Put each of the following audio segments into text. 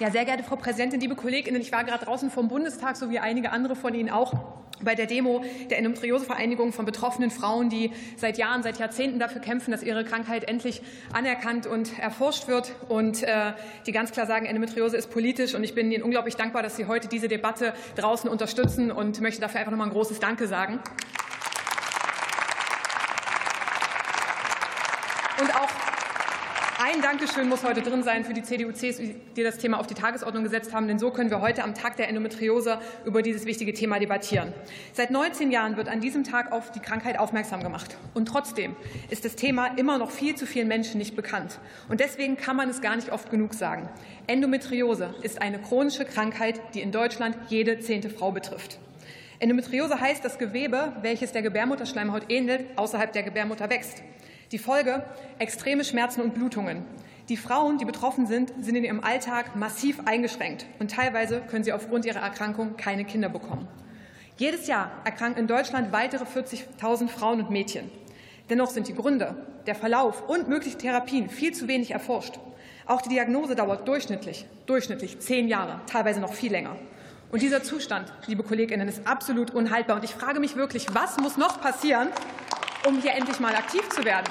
Ja, sehr geehrte Frau Präsidentin, liebe Kolleginnen, ich war gerade draußen vom Bundestag, so wie einige andere von Ihnen auch, bei der Demo der Endometriosevereinigung von betroffenen Frauen, die seit Jahren, seit Jahrzehnten dafür kämpfen, dass ihre Krankheit endlich anerkannt und erforscht wird und äh, die ganz klar sagen, Endometriose ist politisch. Und ich bin Ihnen unglaublich dankbar, dass Sie heute diese Debatte draußen unterstützen und möchte dafür einfach noch mal ein großes Danke sagen. Und auch ein Dankeschön muss heute drin sein für die CDU, CSU, die das Thema auf die Tagesordnung gesetzt haben, denn so können wir heute am Tag der Endometriose über dieses wichtige Thema debattieren. Seit 19 Jahren wird an diesem Tag auf die Krankheit aufmerksam gemacht. Und trotzdem ist das Thema immer noch viel zu vielen Menschen nicht bekannt. Und deswegen kann man es gar nicht oft genug sagen. Endometriose ist eine chronische Krankheit, die in Deutschland jede zehnte Frau betrifft. Endometriose heißt, das Gewebe, welches der Gebärmutterschleimhaut ähnelt, außerhalb der Gebärmutter wächst. Die Folge extreme Schmerzen und Blutungen. Die Frauen, die betroffen sind, sind in ihrem Alltag massiv eingeschränkt und teilweise können sie aufgrund ihrer Erkrankung keine Kinder bekommen. Jedes Jahr erkranken in Deutschland weitere 40.000 Frauen und Mädchen. Dennoch sind die Gründe, der Verlauf und mögliche Therapien viel zu wenig erforscht. Auch die Diagnose dauert durchschnittlich, durchschnittlich zehn Jahre, teilweise noch viel länger. Und dieser Zustand, liebe Kolleginnen, ist absolut unhaltbar. Und ich frage mich wirklich, was muss noch passieren, um hier endlich mal aktiv zu werden?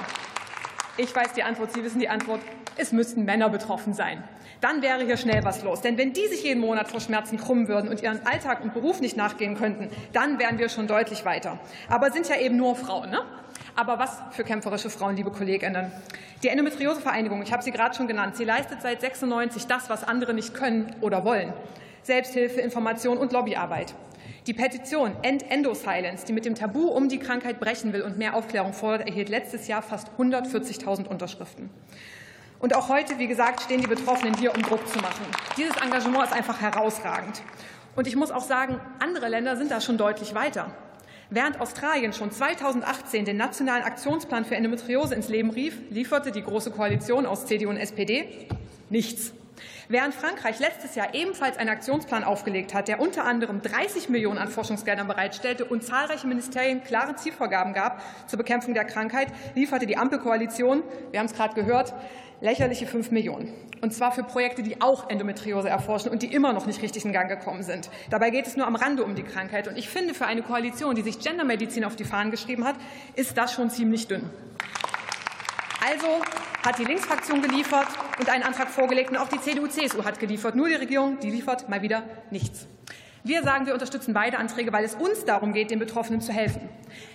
Ich weiß die Antwort, Sie wissen die Antwort. Es müssten Männer betroffen sein. Dann wäre hier schnell was los. Denn wenn die sich jeden Monat vor Schmerzen krummen würden und ihren Alltag und Beruf nicht nachgehen könnten, dann wären wir schon deutlich weiter. Aber sind ja eben nur Frauen. Ne? Aber was für kämpferische Frauen, liebe Kolleginnen. Die Endometriosevereinigung, ich habe sie gerade schon genannt, sie leistet seit 96 das, was andere nicht können oder wollen. Selbsthilfe, Information und Lobbyarbeit. Die Petition End Endo Silence, die mit dem Tabu um die Krankheit brechen will und mehr Aufklärung fordert, erhielt letztes Jahr fast 140.000 Unterschriften. Und auch heute, wie gesagt, stehen die Betroffenen hier, um Druck zu machen. Dieses Engagement ist einfach herausragend. Und ich muss auch sagen, andere Länder sind da schon deutlich weiter. Während Australien schon 2018 den nationalen Aktionsplan für Endometriose ins Leben rief, lieferte die Große Koalition aus CDU und SPD nichts. Während Frankreich letztes Jahr ebenfalls einen Aktionsplan aufgelegt hat, der unter anderem 30 Millionen an Forschungsgeldern bereitstellte und zahlreiche Ministerien klare Zielvorgaben gab zur Bekämpfung der Krankheit, lieferte die Ampelkoalition, wir haben es gerade gehört, lächerliche 5 Millionen. Und zwar für Projekte, die auch Endometriose erforschen und die immer noch nicht richtig in Gang gekommen sind. Dabei geht es nur am Rande um die Krankheit. Und ich finde, für eine Koalition, die sich Gendermedizin auf die Fahnen geschrieben hat, ist das schon ziemlich dünn. Also hat die Linksfraktion geliefert und einen Antrag vorgelegt, und auch die CDU-CSU hat geliefert. Nur die Regierung, die liefert mal wieder nichts. Wir sagen, wir unterstützen beide Anträge, weil es uns darum geht, den Betroffenen zu helfen.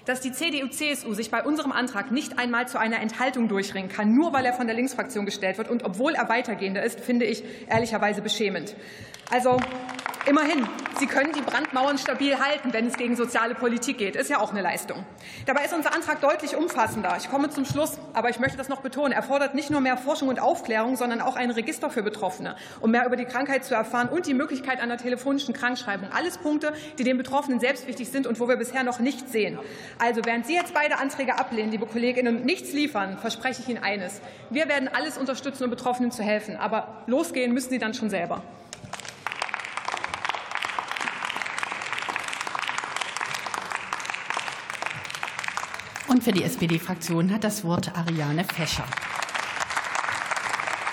Dass die CDU-CSU sich bei unserem Antrag nicht einmal zu einer Enthaltung durchringen kann, nur weil er von der Linksfraktion gestellt wird und obwohl er weitergehender ist, finde ich ehrlicherweise beschämend. Also Immerhin, Sie können die Brandmauern stabil halten, wenn es gegen soziale Politik geht. Ist ja auch eine Leistung. Dabei ist unser Antrag deutlich umfassender. Ich komme zum Schluss, aber ich möchte das noch betonen. Er fordert nicht nur mehr Forschung und Aufklärung, sondern auch ein Register für Betroffene, um mehr über die Krankheit zu erfahren und die Möglichkeit einer telefonischen Krankschreibung. Alles Punkte, die den Betroffenen selbst wichtig sind und wo wir bisher noch nichts sehen. Also, während Sie jetzt beide Anträge ablehnen, liebe Kolleginnen, und nichts liefern, verspreche ich Ihnen eines. Wir werden alles unterstützen, um Betroffenen zu helfen. Aber losgehen müssen Sie dann schon selber. Und für die SPD-Fraktion hat das Wort Ariane Fescher.